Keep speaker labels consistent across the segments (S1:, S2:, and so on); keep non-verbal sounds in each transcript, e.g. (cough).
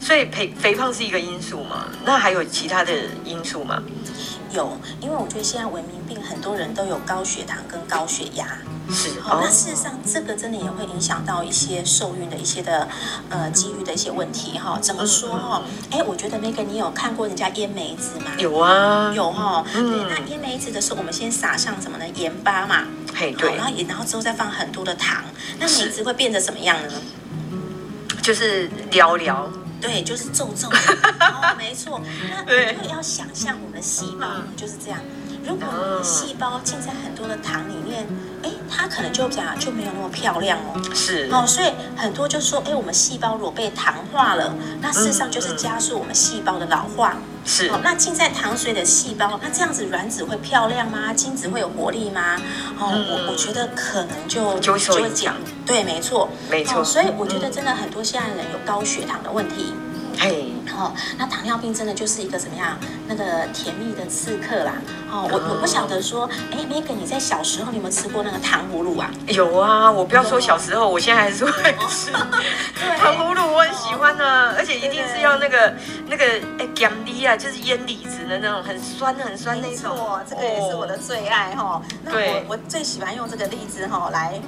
S1: 所以肥肥胖是一个因素吗？那还有其他的因素吗？
S2: 有，因为我觉得现在文明病很多人都有高血糖跟高血压。
S1: 是。
S2: 好、哦，那事实上这个真的也会影响到一些受孕的一些的呃机遇的一些问题哈。怎么说哈？哎、嗯，我觉得那个你有看过人家腌梅子吗？
S1: 有啊，
S2: 有哈。
S1: 嗯、
S2: 对，那腌梅子的时候，我们先撒上什么呢？盐巴嘛。
S1: 嘿，对。
S2: 然后也然后之后再放很多的糖，那梅子会变得怎么样呢？
S1: 就是聊聊。
S2: 对，就是皱皱的，哦，没错。那 (laughs) 你要想象我们的细胞就是这样。如果我们的细胞浸在很多的糖里面，哎，它可能就这样就没有那么漂亮哦。
S1: 是。
S2: 哦，所以很多就说，哎，我们细胞如果被糖化了，那事实上就是加速我们细胞的老化。
S1: 是。
S2: 哦，那浸在糖水的细胞，那这样子卵子会漂亮吗？精子会有活力吗？哦，我我觉得可能就
S1: 就会讲。
S2: 对，没错，
S1: 没错。
S2: 所以我觉得真的很多现在人有高血糖的问题。
S1: 嘿，
S2: 哦，那糖尿病真的就是一个怎么样？那个甜蜜的刺客啦。哦，我我不晓得说，哎，Megan，你在小时候你有没有吃过那个糖葫芦啊？
S1: 有啊，我不要说小时候，我现在还是 (laughs) 会吃。糖葫芦我很喜欢啊，而且一定是要那个那个哎，甘梨啊，就是腌李子的那种，很酸很酸那种。
S2: 没错，这个也是我的最爱哈。那，我我最喜欢用这个栗子哈来。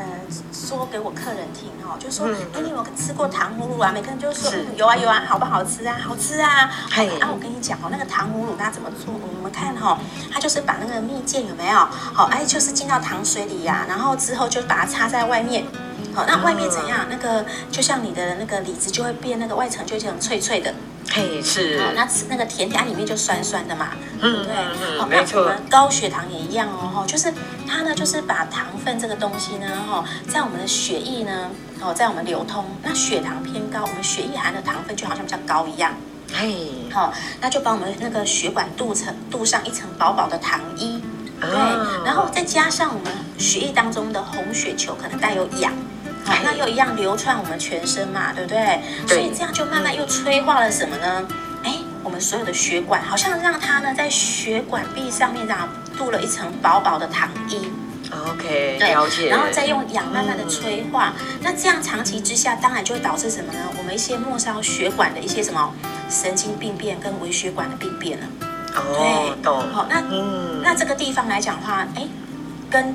S2: 呃，说给我客人听哈，就说，哎、嗯，你有没有吃过糖葫芦啊？每个人就说，嗯，有啊有啊，好不好吃啊？好吃啊！哎，啊，我跟你讲哦，那个糖葫芦它怎么做？我们看哈，它就是把那个蜜饯有没有？好，哎，就是浸到糖水里呀、啊，然后之后就把它插在外面。好，那外面怎样？那个就像你的那个李子就会变，那个外层就这样脆脆的。
S1: 嘿，是。
S2: 好，那吃那个甜点里面就酸酸的嘛，对不对？
S1: 好，没错。我们
S2: 高血糖也一样哦，哈，就是它呢，就是把糖分这个东西呢，哈，在我们的血液呢，哦，在我们流通，那血糖偏高，我们血液含的糖分就好像比较高一样。
S1: 嘿，
S2: 好，那就把我们那个血管镀层镀上一层薄薄的糖衣，对，然后再加上我们血液当中的红血球可能带有氧。好，那又一样流窜我们全身嘛，对不对？对。所以这样就慢慢又催化了什么呢？哎，我们所有的血管好像让它呢在血管壁上面这样镀了一层薄薄的糖衣。
S1: OK，
S2: 对，
S1: 了解。
S2: 然后再用氧慢慢的催化，嗯、那这样长期之下，当然就会导致什么呢？我们一些末梢血管的一些什么神经病变跟微血管的病变了。
S1: 哦，懂。
S2: 好，那嗯，那这个地方来讲的话，哎，跟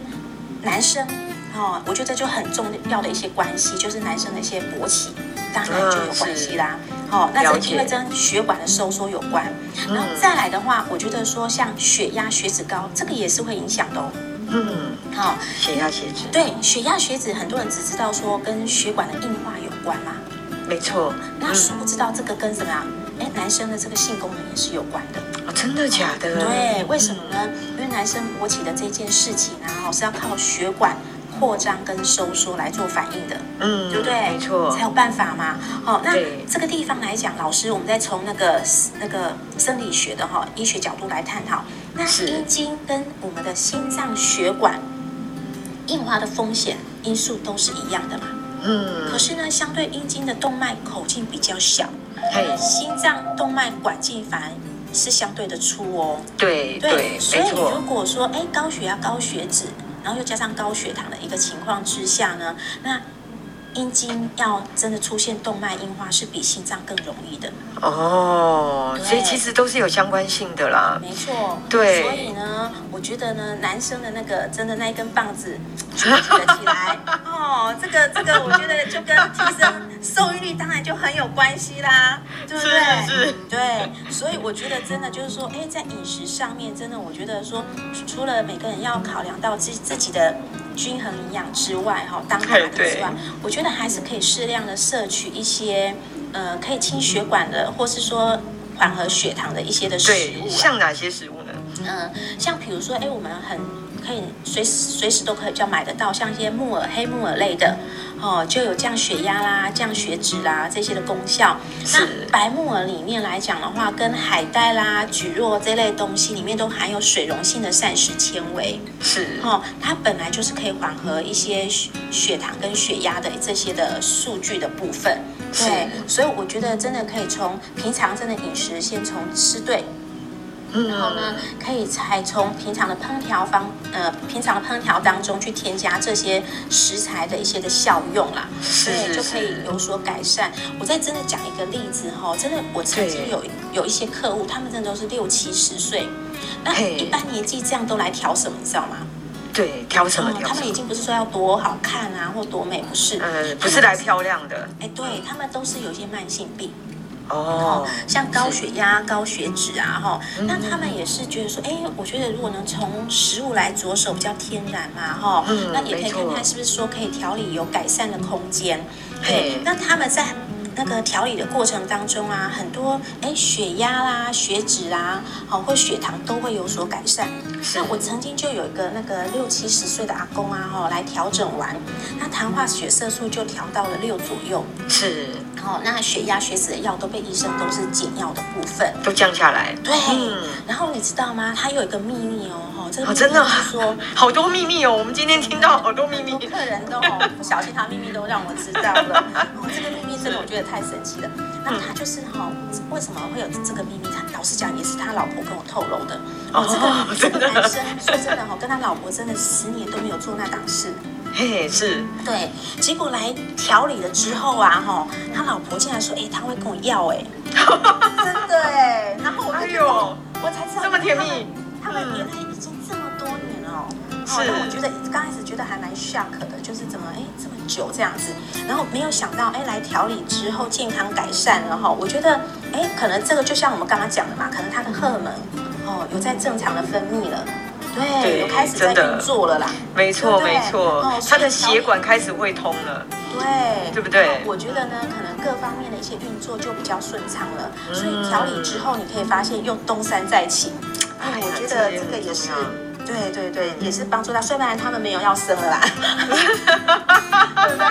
S2: 男生。哦，我觉得就很重要的一些关系，就是男生的一些勃起，当然就有关系啦。好、嗯哦，那这因为跟血管的收缩有关。然后再来的话，我觉得说像血压、血脂高，这个也是会影响的哦。
S1: 嗯，好、哦，血压、血脂。
S2: 对，血压、血脂，很多人只知道说跟血管的硬化有关嘛。
S1: 没错。
S2: 那殊不知道这个跟什么呀？哎，男生的这个性功能也是有关的。
S1: 哦，真的假的？
S2: 对，为什么呢？因为男生勃起的这件事情啊，是要靠血管。扩张跟收缩来做反应的，
S1: 嗯，
S2: 对不对？
S1: 没错，
S2: 才有办法嘛。好，那这个地方来讲，老师，我们再从那个那个生理学的哈医学角度来探讨，那阴茎跟我们的心脏血管硬化的风险因素都是一样的嘛。
S1: 嗯，
S2: 可是呢，相对阴茎的动脉口径比较小，嘿，心脏动脉管径反而是相对的粗哦。
S1: 对对，对，
S2: 所以如果说哎高血压、高血脂。然后又加上高血糖的一个情况之下呢，那阴茎要真的出现动脉硬化是比心脏更容易的。
S1: 哦，所以其实都是有相关性的啦。
S2: 没错，
S1: 对。
S2: 所以呢，我觉得呢，男生的那个真的那一根棒子举了起来哦，这个这个，我觉得就跟提升受孕率当然就很有关系啦，对不对？
S1: 是是。
S2: 对，所以我觉得真的就是说，哎，在饮食上面，真的我觉得说，除了每个人要考量到自自己的。均衡营养之外，哈，当然之外，我觉得还是可以适量的摄取一些，呃，可以清血管的，或是说缓和血糖的一些的食物。
S1: 像哪些食物呢？
S2: 嗯、呃，像比如说，哎，我们很可以随时随时都可以就买得到，像一些木耳、黑木耳类的。哦，就有降血压啦、降血脂啦这些的功效。那白木耳里面来讲的话，跟海带啦、蒟蒻这类东西里面都含有水溶性的膳食纤维。
S1: 是，
S2: 哦，它本来就是可以缓和一些血糖跟血压的这些的数据的部分。对，所以我觉得真的可以从平常真的饮食先从吃对。然后呢，可以才从平常的烹调方，呃，平常的烹调当中去添加这些食材的一些的效用啦，对，就可以有所改善。我再真的讲一个例子哈，真的，我曾经有有一些客户，他们真的都是六七十岁，那一般年纪这样都来调什么，你知道吗？
S1: 对，调什么调？
S2: 他们已经不是说要多好看啊，或多美，不是，
S1: 嗯，不是来漂亮的。
S2: 哎，对他们都是有一些慢性病。
S1: 哦，
S2: 像高血压、高血脂啊，哈，那他们也是觉得说，哎，我觉得如果能从食物来着手，比较天然嘛，哈，那也可以看看是不是说可以调理有改善的空间。对，那他们在那个调理的过程当中啊，很多哎血压啦、血脂啊，好或血糖都会有所改善。那我曾经就有一个那个六七十岁的阿公啊，哈，来调整完，那糖化血色素就调到了六左右。
S1: 是。
S2: 哦，那血压、血脂的药都被医生都是减药的部分，
S1: 都降下来。
S2: 对，嗯、然后你知道吗？他有一个秘密哦，哈，这个
S1: 真的说 (laughs) 好多秘密哦。我们今天听到好多秘密，
S2: 客人都不小心，他秘密都让我知道了。哦，这个秘密真的我觉得太神奇了。那他就是哈，为什么会有这个秘密？他老实讲，也是他老婆跟我透露的。哦，这个这个男生说真的哈，跟他老婆真的十年都没有做那档事。
S1: 嘿，是
S2: 对，结果来调理了之后啊，哈，他老婆竟然说，哎，他会跟我要，哎，真的哎，然后我就哎呦，我才知道
S1: 这么甜蜜，
S2: 他们原来已经这么了，是，那我觉得刚开始觉得还蛮 shock 的，就是怎么，哎，这么久这样子，然后没有想到，哎，来调理之后健康改善了哈，我觉得，哎，可能这个就像我们刚刚讲的嘛，可能他的荷尔蒙，哦，有在正常的分泌了。对，有开始在运作了啦。
S1: 没错，没错，他的血管开始会通了。
S2: 对，
S1: 对不对？
S2: 我觉得呢，可能各方面的一些运作就比较顺畅了。所以调理之后，你可以发现又东山再起。哎，我觉得这个也是，对对对，也是帮助他。虽然他们没有要生了啦，对不对？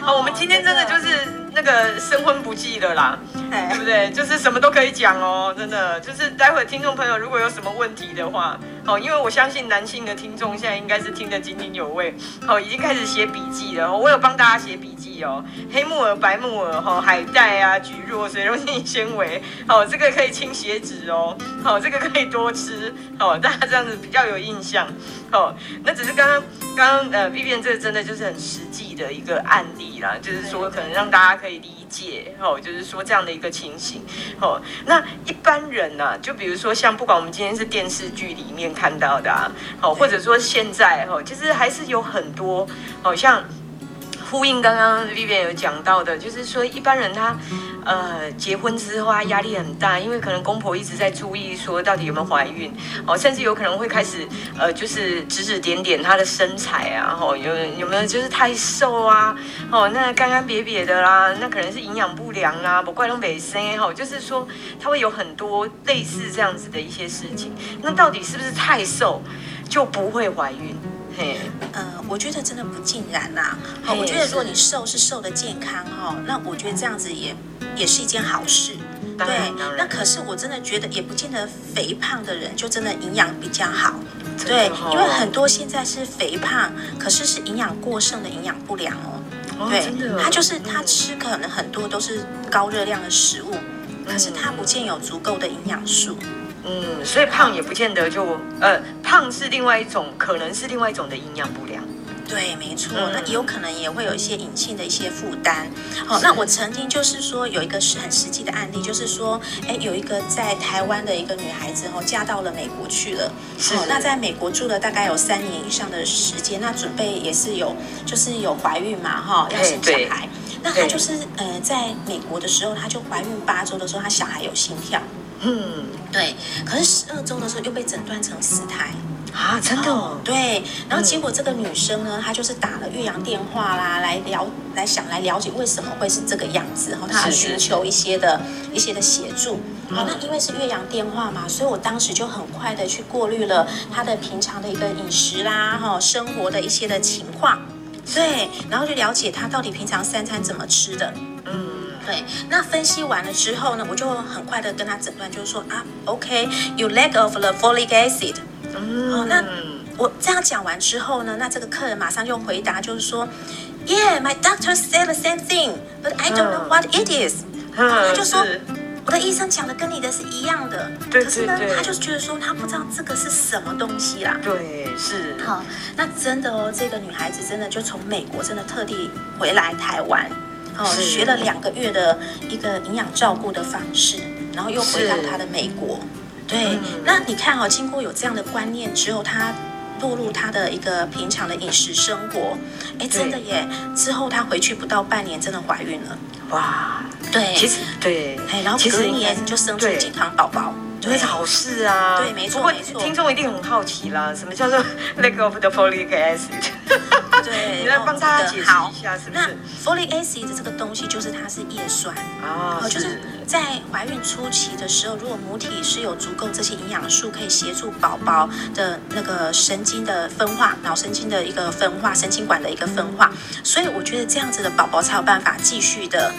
S1: 好，(laughs) 我们今天真的就是。那个生婚不忌的啦，对不对？就是什么都可以讲哦，真的。就是待会听众朋友如果有什么问题的话，哦，因为我相信男性的听众现在应该是听得津津有味，好，已经开始写笔记了。我有帮大家写笔记哦，黑木耳、白木耳、哈海带啊、蒟蒻、水溶性纤维，好，这个可以清血脂哦，好，这个可以多吃，好，大家这样子比较有印象，好，那只是刚刚刚刚呃，Vivian 这个真的就是很实际的一个案例啦，就是说可能让大家。可以理解哦，就是说这样的一个情形哦。那一般人呢、啊，就比如说像不管我们今天是电视剧里面看到的啊，哦，或者说现在哦，其实还是有很多哦，像。呼应刚刚 Vivian 有讲到的，就是说一般人他，呃，结婚之后他压力很大，因为可能公婆一直在注意说到底有没有怀孕，哦，甚至有可能会开始，呃，就是指指点点他的身材啊，哦，有有没有就是太瘦啊，哦，那干干瘪瘪的啦，那可能是营养不良啦，不怪东北生哈，就是说他会有很多类似这样子的一些事情，那到底是不是太瘦就不会怀孕？嘿，
S2: 呃，我觉得真的不尽然呐。好，我觉得如果你瘦是瘦的健康哈，那我觉得这样子也也是一件好事。对，那可是我真的觉得也不见得肥胖的人就真的营养比较好。对，因为很多现在是肥胖，可是是营养过剩的营养不良哦。对，他就是他吃可能很多都是高热量的食物，可是他不见有足够的营养素。
S1: 嗯，所以胖也不见得就呃，胖是另外一种，可能是另外一种的营养不良。
S2: 对，没错，嗯、那也有可能也会有一些隐性的一些负担。好，那我曾经就是说有一个是很实际的案例，就是说，哎，有一个在台湾的一个女孩子哦，嫁到了美国去了。是。那在美国住了大概有三年以上的时间，那准备也是有，就是有怀孕嘛，哈，要生小孩。那她就是呃，在美国的时候，她就怀孕八周的时候，她小孩有心跳。嗯，对，可是十二周的时候又被诊断成死胎
S1: 啊，真的？哦，
S2: 对，然后结果这个女生呢，她就是打了岳阳电话啦，来了来想来了解为什么会是这个样子，然后她寻求一些的一些的协助。好，那因为是岳阳电话嘛，所以我当时就很快的去过滤了她的平常的一个饮食啦，哈，生活的一些的情况，对，然后就了解她到底平常三餐怎么吃的，嗯。对，那分析完了之后呢，我就很快的跟他诊断，就是说啊，OK，you lack of the folic acid。嗯，哦，那我这样讲完之后呢，那这个客人马上就回答，就是说，Yeah，my doctor said the same thing，but I don't know what it is。嗯，他就说，我的医生讲的跟你的是一样的，
S1: 对对对，
S2: 可是呢，他就是觉得说他不知道这个是什么东西啦。
S1: 对，是。
S2: 好，那真的哦，这个女孩子真的就从美国真的特地回来台湾，哦，学了两个月的一个营养照顾的方式，然后又回到他的美国。对，嗯、那你看哈、哦，经过有这样的观念之后，他落入他的一个平常的饮食生活，哎，真的耶！之后她回去不到半年，真的怀孕了。哇，对，
S1: 其实对，
S2: 哎，然后隔年就生出健康宝宝。
S1: 这是好事啊！
S2: 对，没错，没错。
S1: 听众一定很好奇啦，什么叫做 lack of the folic acid？
S2: 对，(laughs)
S1: 你来帮大家解释一下，是不是？
S2: 那 folic acid 的这个东西就是它是叶酸啊，就是在怀孕初期的时候，如果母体是有足够这些营养素，可以协助宝宝的那个神经的分化，脑神经的一个分化，神经管的一个分化，所以我觉得这样子的宝宝才有办法继续的。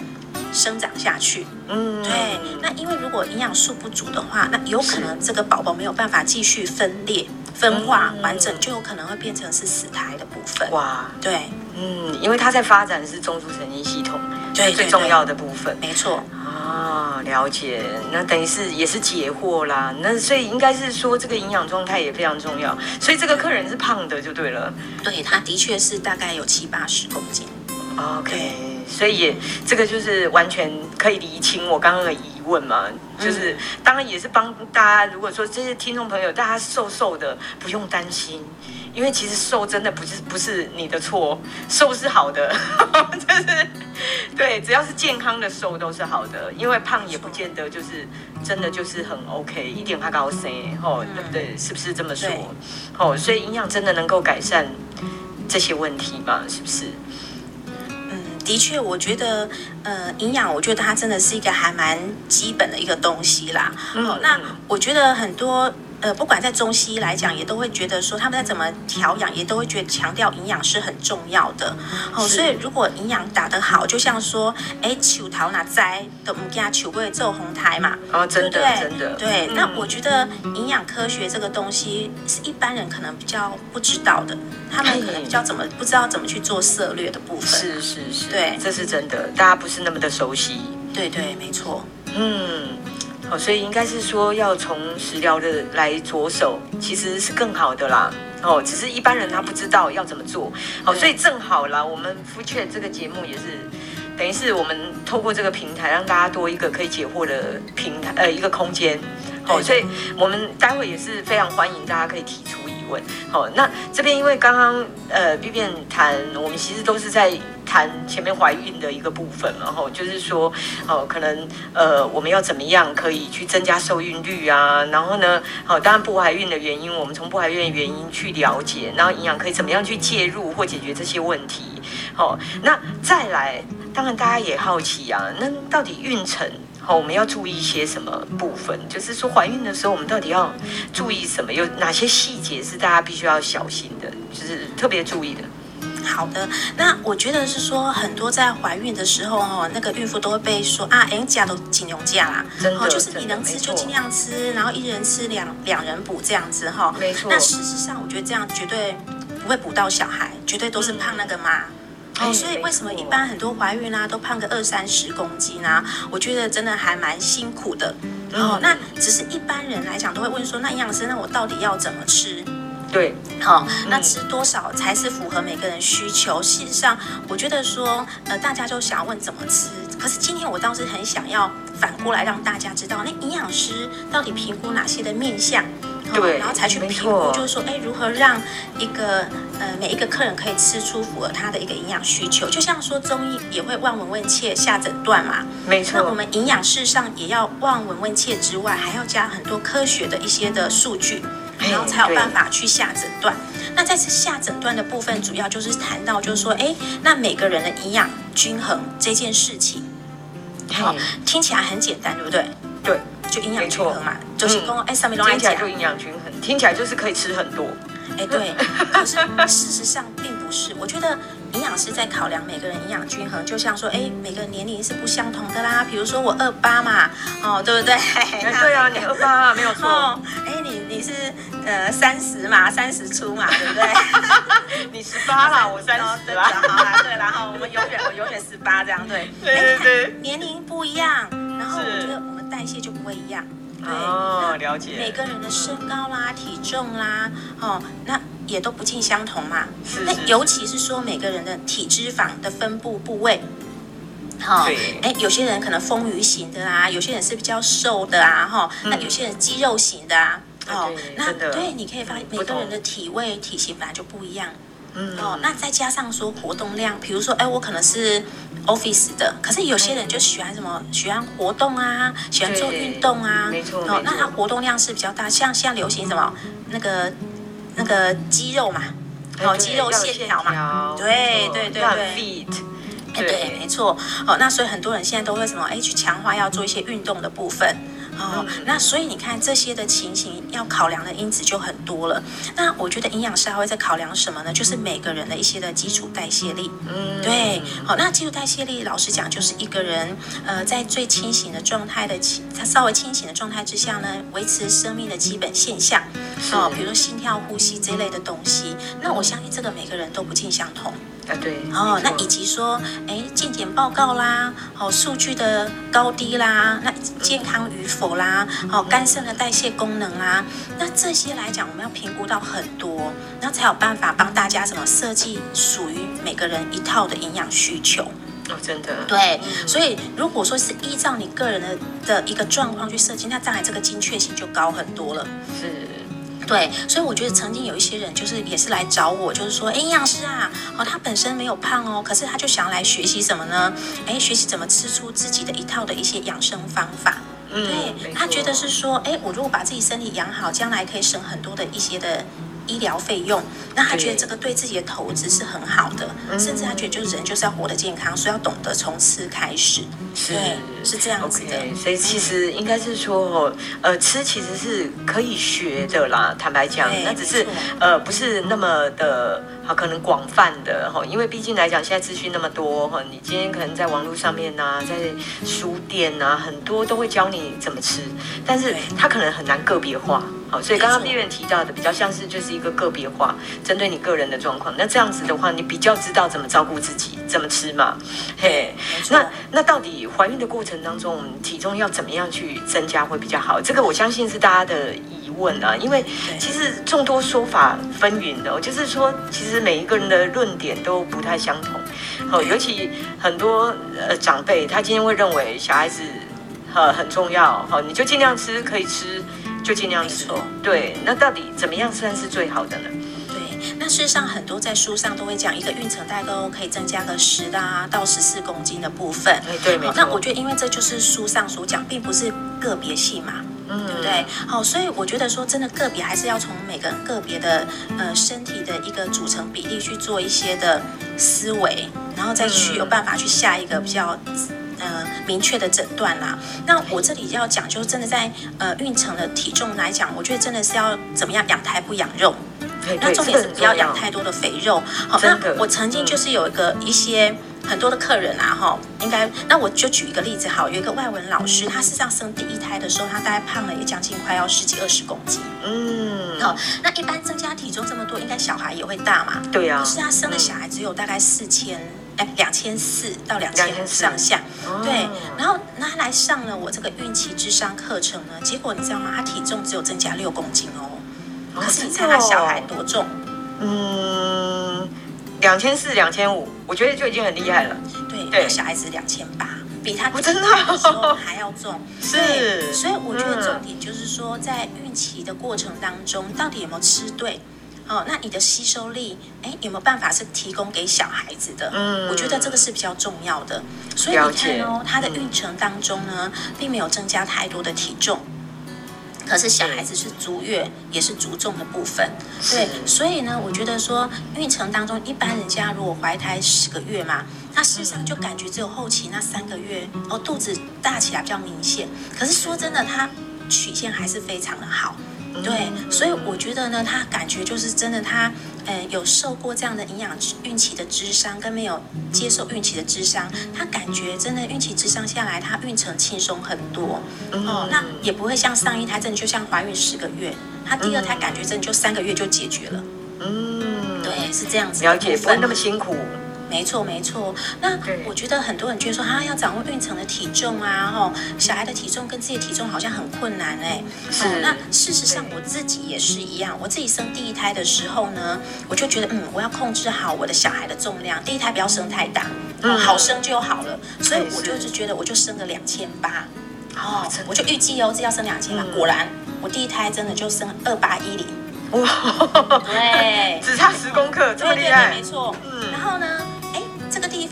S2: 生长下去，嗯，对。那因为如果营养素不足的话，那有可能这个宝宝没有办法继续分裂、分化完整，就有可能会变成是死胎的部分。哇，对，
S1: 嗯，因为它在发展的是中枢神经系统，对，最重要的部分。
S2: 没错。
S1: 啊，了解。那等于是也是解惑啦。那所以应该是说这个营养状态也非常重要。所以这个客人是胖的就对了。
S2: 对，他的确是大概有七八十公斤。
S1: OK。所以也这个就是完全可以厘清我刚刚的疑问嘛，就是当然也是帮大家，如果说这些听众朋友大家瘦瘦的不用担心，因为其实瘦真的不是不是你的错，瘦是好的，(laughs) 就是对，只要是健康的瘦都是好的，因为胖也不见得就是真的就是很 OK，一点怕高升哦，对不对？是不是这么说？哦，所以营养真的能够改善这些问题吗？是不是？
S2: 的确，我觉得，呃，营养，我觉得它真的是一个还蛮基本的一个东西啦。那我觉得很多。呃，不管在中西医来讲，也都会觉得说他们在怎么调养，也都会觉得强调营养是很重要的。哦，所以如果营养打得好，就像说，哎，球桃哪摘的木家球会做红台嘛？
S1: 哦，真的，
S2: 对对
S1: 真的。
S2: 对，嗯、那我觉得营养科学这个东西是一般人可能比较不知道的，他们可能比较 (laughs) 怎么不知道怎么去做策略的部分。
S1: 是是是，对，这是真的，大家不是那么的熟悉。
S2: 对对，没错。
S1: 嗯。哦，所以应该是说要从食疗的来着手，其实是更好的啦。哦，只是一般人他不知道要怎么做。哦，所以正好啦，我们 Food Chat 这个节目也是，等于是我们透过这个平台，让大家多一个可以解惑的平台，呃，一个空间。好，所以我们待会也是非常欢迎大家可以提出疑问。好，那这边因为刚刚呃 Vivian 谈，我们其实都是在。谈前面怀孕的一个部分，然后就是说，哦，可能呃，我们要怎么样可以去增加受孕率啊？然后呢，好，当然不怀孕的原因，我们从不怀孕的原因去了解，然后营养可以怎么样去介入或解决这些问题。好，那再来，当然大家也好奇啊，那到底孕程，好，我们要注意一些什么部分？就是说怀孕的时候，我们到底要注意什么？有哪些细节是大家必须要小心的，就是特别注意的？
S2: 好的，那我觉得是说，很多在怀孕的时候哦，那个孕妇都会被说啊，哎，假都金牛假啦，真的，就是你能吃就尽量吃，然后一人吃两两人补这样子哈。没错。那事实上，我觉得这样绝对不会补到小孩，绝对都是胖那个妈。哦，所以为什么一般很多怀孕啊都胖个二三十公斤啊？我觉得真的还蛮辛苦的。哦，那只是一般人来讲都会问说，那营养师，那我到底要怎么吃？
S1: 对，
S2: 好、哦，那吃多少才是符合每个人需求？事实上，我觉得说，呃，大家就想要问怎么吃，可是今天我倒是很想要反过来让大家知道，那营养师到底评估哪些的面向，
S1: 对、哦，
S2: 然后才去评估，就是说，哎，如何让一个呃每一个客人可以吃出符合他的一个营养需求？就像说中医也会望闻问切下诊断嘛，
S1: 没错。
S2: 那我们营养师上也要望闻问切之外，还要加很多科学的一些的数据。然后才有办法去下诊断。那在此下诊断的部分，主要就是谈到，就是说，哎，那每个人的营养均衡这件事情，好，听起来很简单，对不对？
S1: 对，
S2: 就营养均衡嘛，就是跟哎上面
S1: 听起来就营养均衡，听起来就是可以吃很多。
S2: 哎，对，可是事实上并不是。我觉得营养师在考量每个人营养均衡，就像说，哎，每个人年龄是不相同的啦。比如说我二八嘛，哦，对不对？(laughs)
S1: 对啊，你二八没有错。
S2: 哎，你你是呃三十嘛，三十出嘛，对不对？(laughs)
S1: 你十八啦，我三十啦。
S2: 好啦，对，然后我们永远我永远十八这样，对。
S1: 对对对。
S2: 年龄不一样，然后我觉得。代谢就不会一样。对，
S1: 哦，了解。
S2: 每个人的身高啦、体重啦，哦，那也都不尽相同嘛。
S1: 是，是。
S2: 那尤其是说每个人的体脂肪的分布部位，好、哦，哎，有些人可能丰腴型的啊，有些人是比较瘦的啊，哈、哦，嗯、那有些人肌肉型的啊，哦，对那对，你可以发现每个人的体位、体型本来就不一样。嗯，哦，那再加上说活动量，比如说，哎，我可能是 office 的，可是有些人就喜欢什么，喜欢活动啊，喜欢做运动啊，
S1: 没错，
S2: 哦，那他活动量是比较大，像现在流行什么，那个那个肌肉嘛，哦，肌肉线条嘛，对对对对，哎对，没错，哦，那所以很多人现在都会什么，哎，去强化要做一些运动的部分。哦，那所以你看这些的情形，要考量的因子就很多了。那我觉得营养师还会在考量什么呢？就是每个人的一些的基础代谢力。嗯，对。好，那基础代谢力，老实讲，就是一个人呃在最清醒的状态的清，他稍微清醒的状态之下呢，维持生命的基本现象。哦，比如说心跳、呼吸这类的东西。那我相信这个每个人都不尽相同。
S1: 啊，对
S2: 哦，那以及说，哎，健检报告啦，好、哦，数据的高低啦，那健康与否啦，好、哦，肝肾的代谢功能啦，那这些来讲，我们要评估到很多，然后才有办法帮大家什么设计属于每个人一套的营养需求。
S1: 哦，真的。
S2: 对，嗯、所以如果说是依照你个人的的一个状况去设计，那当然这个精确性就高很多了。
S1: 是。
S2: 对，所以我觉得曾经有一些人就是也是来找我，就是说，哎，营养师啊，哦，他本身没有胖哦，可是他就想要来学习什么呢？哎，学习怎么吃出自己的一套的一些养生方法。嗯，对，他觉得是说，哎，我如果把自己身体养好，将来可以省很多的一些的。医疗费用，那他觉得这个对自己的投资是很好的，甚至他觉得就是人就是要活得健康，所以要懂得从吃开始，是对，是这样子的。Okay,
S1: 所以其实应该是说，呃，吃其实是可以学的啦。坦白讲，那只是呃不是那么的。好，可能广泛的哈，因为毕竟来讲，现在资讯那么多哈，你今天可能在网络上面呐，在书店呐，很多都会教你怎么吃，但是它可能很难个别化。好，所以刚刚丽媛提到的比较像是就是一个个别化，针对你个人的状况。那这样子的话，你比较知道怎么照顾自己，怎么吃嘛。嘿，那那到底怀孕的过程当中，我们体重要怎么样去增加会比较好？这个我相信是大家的疑。问啊，因为其实众多说法纷纭的，就是说，其实每一个人的论点都不太相同。好，尤其很多呃长辈，他今天会认为小孩子呃很重要，好，你就尽量吃，可以吃就尽量吃。对，那到底怎么样算是最好的呢？
S2: 对，那事实上很多在书上都会讲，一个孕程大概都可以增加个十啊到十四公斤的部分。
S1: 对，没错。
S2: 那我觉得，因为这就是书上所讲，并不是个别性嘛。嗯，对不对？好，所以我觉得说，真的个别还是要从每个人个别的呃身体的一个组成比例去做一些的思维，然后再去有办法去下一个比较呃明确的诊断啦。那我这里要讲，就是真的在呃孕程的体重来讲，我觉得真的是要怎么样养胎不养肉。对，那重点是不要养太多的肥肉。好，那我曾经就是有一个一些。很多的客人啊，哈，应该那我就举一个例子，好，有一个外文老师，他事实上生第一胎的时候，他大概胖了也将近快要十几二十公斤，嗯，好，那一般增加体重这么多，应该小孩也会大嘛，
S1: 对呀、啊，
S2: 可是他生的小孩只有大概四千，哎，两千四到两千上下，对，然后那他来上了我这个孕期智商课程呢，结果你知道吗？他体重只有增加六公斤哦，可是你猜他小孩多重？
S1: 嗯。两千四、两千五，我觉得就已经很厉害了。
S2: 对，对，小孩子两千八，比他
S1: 真的
S2: 还要重。(laughs)
S1: 是，
S2: 所以我觉得重点就是说，在孕期的过程当中，到底有没有吃对？哦，那你的吸收力，哎，有没有办法是提供给小孩子的？嗯，我觉得这个是比较重要的。所以你看哦，他的孕程当中呢，并没有增加太多的体重。可是小孩子是足月，也是足重的部分，对，所以呢，我觉得说孕程当中，一般人家如果怀胎十个月嘛，那事实上就感觉只有后期那三个月哦，肚子大起来比较明显。可是说真的，它曲线还是非常的好。对，所以我觉得呢，他感觉就是真的，他呃有受过这样的营养孕期的智商，跟没有接受孕期的智商，他感觉真的孕期智商下来，他孕程轻松很多哦。那也不会像上一胎真的就像怀孕十个月，他第二胎感觉真的就三个月就解决了。嗯，对，是这样子。
S1: 了解，不会那么辛苦。
S2: 没错没错。那我觉得很多人觉得说，啊，要掌握孕程的体重啊，吼，小孩的体重跟自己的体重好像很困难哎。是。那事实上我自己也是一样，我自己生第一胎的时候呢，我就觉得，嗯，我要控制好我的小孩的重量，第一胎不要生太大，嗯，好生就好了。所以我就是觉得，我就生了两千八。哦，我就预计哦，这要生两千八。果然，我第一胎真的就生二八一零，哇，对，(laughs)
S1: 只差十公克，这么厉害，
S2: 没错。嗯，然后呢，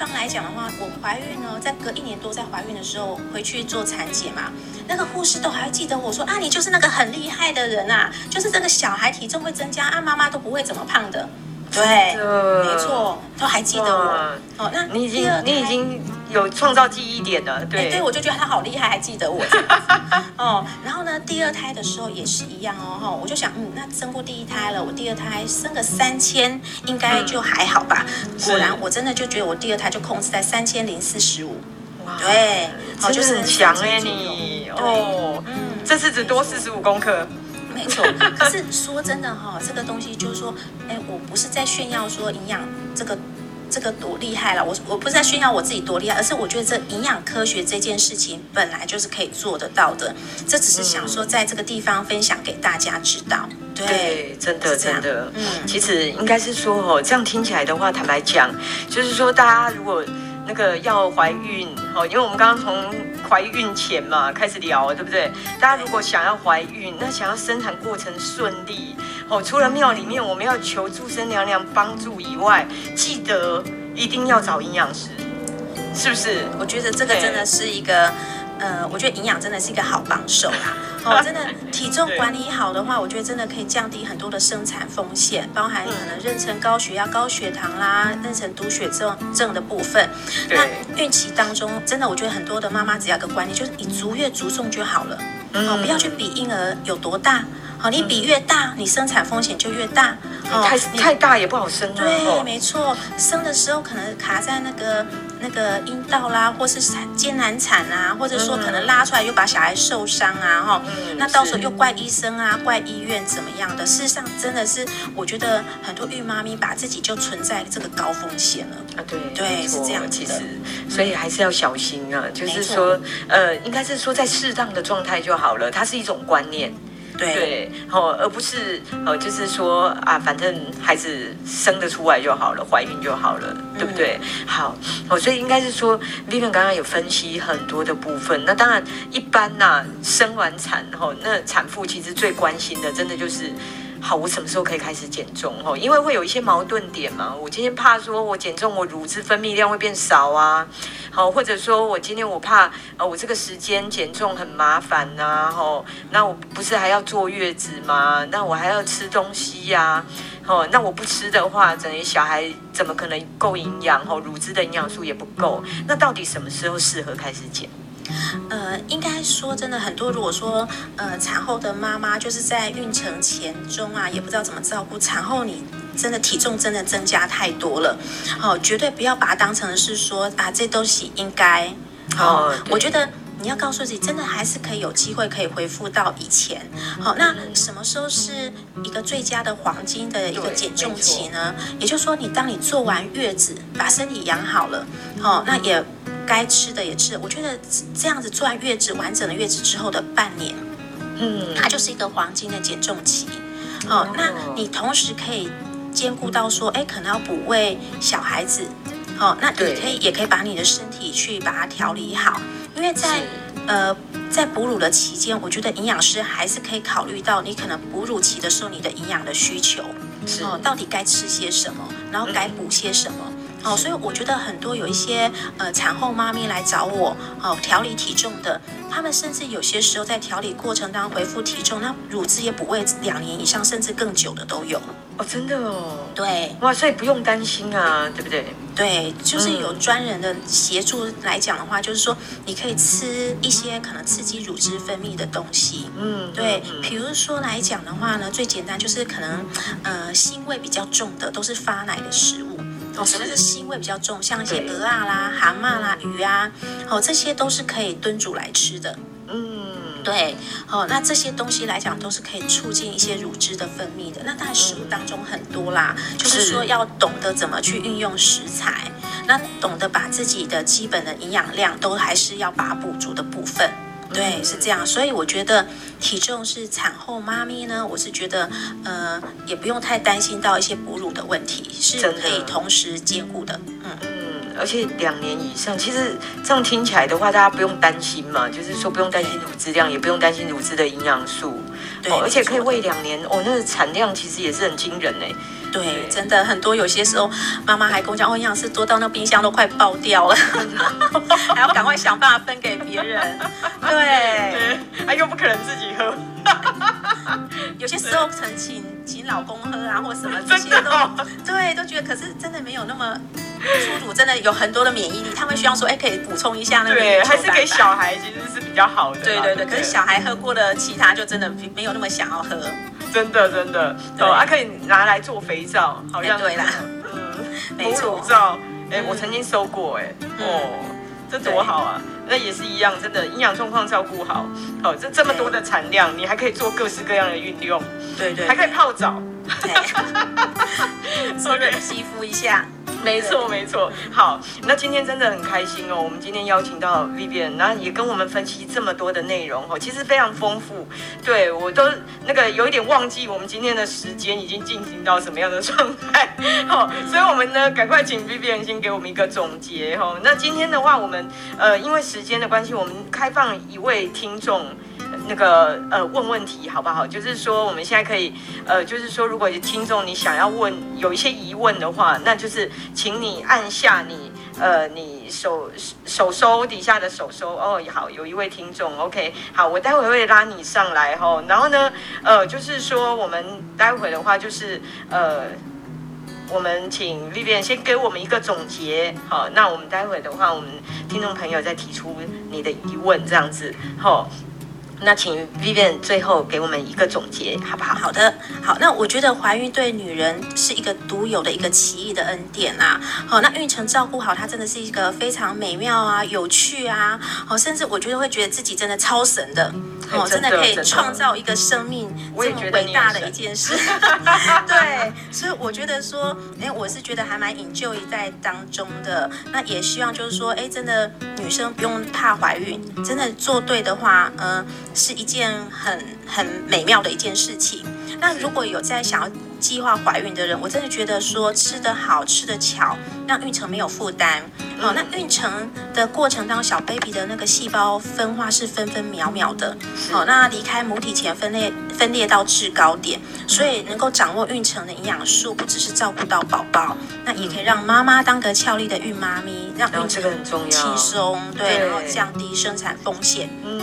S2: 方来讲的话，我怀孕呢，在隔一年多，在怀孕的时候回去做产检嘛，那个护士都还记得我说啊，你就是那个很厉害的人啊，就是这个小孩体重会增加啊，妈妈都不会怎么胖的。对，没错，都还记得我。哦，那
S1: 你已经你已经有创造记忆点的，对。
S2: 对，我就觉得他好厉害，还记得我。(laughs) 哦，然后呢，第二胎的时候也是一样哦，哈，我就想，嗯，那生过第一胎了，我第二胎生个三千，应该就还好吧。果然，我真的就觉得我第二胎就控制在三千零四十五。哇，对，
S1: 哦，就是很强哎你哦，嗯，这次只多四十五公克。
S2: 没错，(laughs) 可是说真的哈，这个东西就是说，哎，我不是在炫耀说营养这个这个多厉害了，我我不是在炫耀我自己多厉害，而是我觉得这营养科学这件事情本来就是可以做得到的，这只是想说在这个地方分享给大家知道。对，
S1: 对，真的真的，嗯，其实应该是说哦，这样听起来的话，坦白讲，就是说大家如果。那个要怀孕哦，因为我们刚刚从怀孕前嘛开始聊，对不对？大家如果想要怀孕，那想要生产过程顺利哦，除了庙里面我们要求诸生娘娘帮助以外，记得一定要找营养师，是不是？
S2: 我觉得这个真的是一个。呃，我觉得营养真的是一个好帮手啦。哦，(laughs) 真的体重管理好的话，我觉得真的可以降低很多的生产风险，包含可能妊娠高血压、高血糖啦，妊娠毒血症症的部分。那孕期当中，真的我觉得很多的妈妈只要个观念，就是你足月足重就好了。哦，不要去比婴儿有多大。好，你比越大，你生产风险就越大。
S1: 哦，太太大也不好生啊。
S2: 对，没错，生的时候可能卡在那个。那个阴道啦，或是产艰难产啊，或者说可能拉出来又把小孩受伤啊，哈、嗯，那到时候又怪医生啊，怪医院怎么样的？事实上，真的是我觉得很多孕妈咪把自己就存在这个高风险了啊，对对，是这样其实，
S1: 所以还是要小心啊，就是说，呃，应该是说在适当的状态就好了，它是一种观念。对，哦，而不是哦，就是说啊，反正孩子生得出来就好了，怀孕就好了，对不对？嗯、好，哦，所以应该是说，Vivian 刚刚有分析很多的部分。那当然，一般呐、啊，生完产后，那产妇其实最关心的，真的就是。好，我什么时候可以开始减重？哦，因为会有一些矛盾点嘛。我今天怕说我减重，我乳汁分泌量会变少啊。好，或者说我今天我怕，呃，我这个时间减重很麻烦呐。吼，那我不是还要坐月子吗？那我还要吃东西呀。哦，那我不吃的话，等于小孩怎么可能够营养？哦，乳汁的营养素也不够。那到底什么时候适合开始减？
S2: 呃，应该说真的很多，如果说呃产后的妈妈就是在孕程前中啊，也不知道怎么照顾，产后你真的体重真的增加太多了，哦，绝对不要把它当成是说啊这东西应该，哦，哦我觉得你要告诉自己，真的还是可以有机会可以恢复到以前，好、哦，那什么时候是一个最佳的黄金的一个减重期呢？也就是说，你当你做完月子，把身体养好了，哦，那也。该吃的也吃，我觉得这样子做完月子，完整的月子之后的半年，嗯，它就是一个黄金的减重期。好、哦，那你同时可以兼顾到说，哎，可能要补喂小孩子，好、哦，那你可以也可以把你的身体去把它调理好，因为在呃在哺乳的期间，我觉得营养师还是可以考虑到你可能哺乳期的时候你的营养的需求，是。哦，到底该吃些什么，然后该补些什么。嗯哦，所以我觉得很多有一些呃产后妈咪来找我哦调理体重的，他们甚至有些时候在调理过程当中恢复体重，那乳汁也不喂两年以上甚至更久的都有
S1: 哦，真的哦，
S2: 对，
S1: 哇，所以不用担心啊，对不对？
S2: 对，就是有专人的协助来讲的话，嗯、就是说你可以吃一些可能刺激乳汁分泌的东西，嗯，对，比如说来讲的话呢，最简单就是可能呃腥味比较重的都是发奶的食物。哦，什么是腥味比较重？像一些鹅啊啦、蛤蟆啦、鱼啊，哦，这些都是可以炖煮来吃的。嗯，对，哦，那这些东西来讲都是可以促进一些乳汁的分泌的。那当然食物当中很多啦，就是说要懂得怎么去运用食材。那懂得把自己的基本的营养量都还是要把补足的部分。对，是这样，所以我觉得体重是产后妈咪呢，我是觉得，呃，也不用太担心到一些哺乳的问题，是可以同时兼顾的。嗯
S1: 嗯，而且两年以上，其实这样听起来的话，大家不用担心嘛，就是说不用担心乳汁量，也不用担心乳汁的营养素，对，哦，而且可以喂两年，哦，那个产量其实也是很惊人哎。
S2: 对，真的很多，有些时候妈妈还跟我讲，哦，营养师多到那冰箱都快爆掉了，(laughs) 还要赶快想办法分给别人。(laughs) 对，
S1: 哎，又不可能自己喝。(laughs)
S2: 有些时候曾请请老公喝啊，或什么这些都，对，都觉得，可是真的没有那么初乳，真的有很多的免疫力，他们需要说，哎，可以补充一下那个。
S1: 对，还是给小孩其实是比较好的。
S2: 对对对，可是小孩喝过的其他就真的没有那么想要喝。
S1: 真的真的。哦，还可以拿来做肥皂，好像
S2: 对啦，
S1: 嗯，(laughs) 没错，皂，哎，我曾经收过，哎，哦，这多好啊！那也是一样，真的营养状况照顾好，哦，这这么多的产量，你还可以做各式各样的运用，
S2: 对对，
S1: 还可以泡澡，(laughs)
S2: 做个肌肤一下。(laughs)
S1: 没错，没错。好，那今天真的很开心哦。我们今天邀请到 Vivian，然后也跟我们分析这么多的内容哦，其实非常丰富。对，我都那个有一点忘记我们今天的时间已经进行到什么样的状态。好，(laughs) 所以我们呢赶快请 Vivian 先给我们一个总结哈。那今天的话，我们呃因为时间的关系，我们开放一位听众。那个呃，问问题好不好？就是说，我们现在可以呃，就是说，如果听众你想要问有一些疑问的话，那就是请你按下你呃，你手手收底下的手收哦。好，有一位听众，OK，好，我待会会拉你上来哈、哦。然后呢，呃，就是说，我们待会的话就是呃，我们请丽莲先给我们一个总结。好，那我们待会的话，我们听众朋友再提出你的疑问，这样子，好。那请 Vivian 最后给我们一个总结，好不好？
S2: 好的，好。那我觉得怀孕对女人是一个独有的一个奇异的恩典啊。好，那孕程照顾好它，真的是一个非常美妙啊、有趣啊。好，甚至我觉得会觉得自己真的超神的。哦，真的可以创造一个生命这么伟大的一件事。(laughs) 对，所以我觉得说，哎，我是觉得还蛮 enjoy 在当中的。那也希望就是说，哎，真的女生不用怕怀孕，真的做对的话，嗯、呃。是一件很很美妙的一件事情。那如果有在想要计划怀孕的人，我真的觉得说吃得好，吃得巧，让孕程没有负担。哦，那孕程的过程当中，小 baby 的那个细胞分化是分分秒秒的。哦，那离开母体前分裂分裂到制高点，所以能够掌握孕程的营养素，不只是照顾到宝宝，那也可以让妈妈当个俏丽的孕妈咪，让孕程轻松，对，然后降低生产风险。嗯。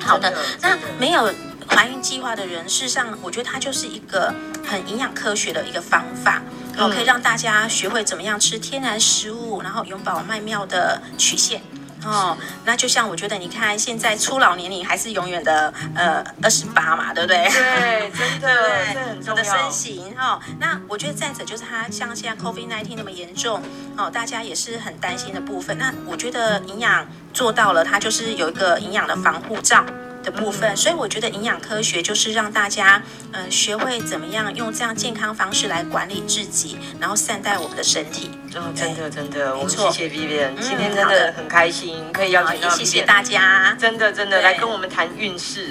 S2: 好的，那没有怀孕计划的人，事实上，我觉得它就是一个很营养科学的一个方法，然后可以让大家学会怎么样吃天然食物，然后永葆曼妙的曲线。哦，那就像我觉得，你看现在初老年龄还是永远的呃二十八嘛，对不对？
S1: 对，(laughs) 真的，对，
S2: 我的身形哈、哦。那我觉得再者就是它像现在 COVID-19 那么严重哦，大家也是很担心的部分。那我觉得营养做到了，它就是有一个营养的防护罩。的部分，所以我觉得营养科学就是让大家，嗯、呃，学会怎么样用这样健康方式来管理自己，然后善待我们的身体。
S1: 哦，真的真的，我们谢谢 Vivian，今天真的很开心，可以邀请到
S2: 谢谢大家，
S1: 真的真的来跟我们谈运势。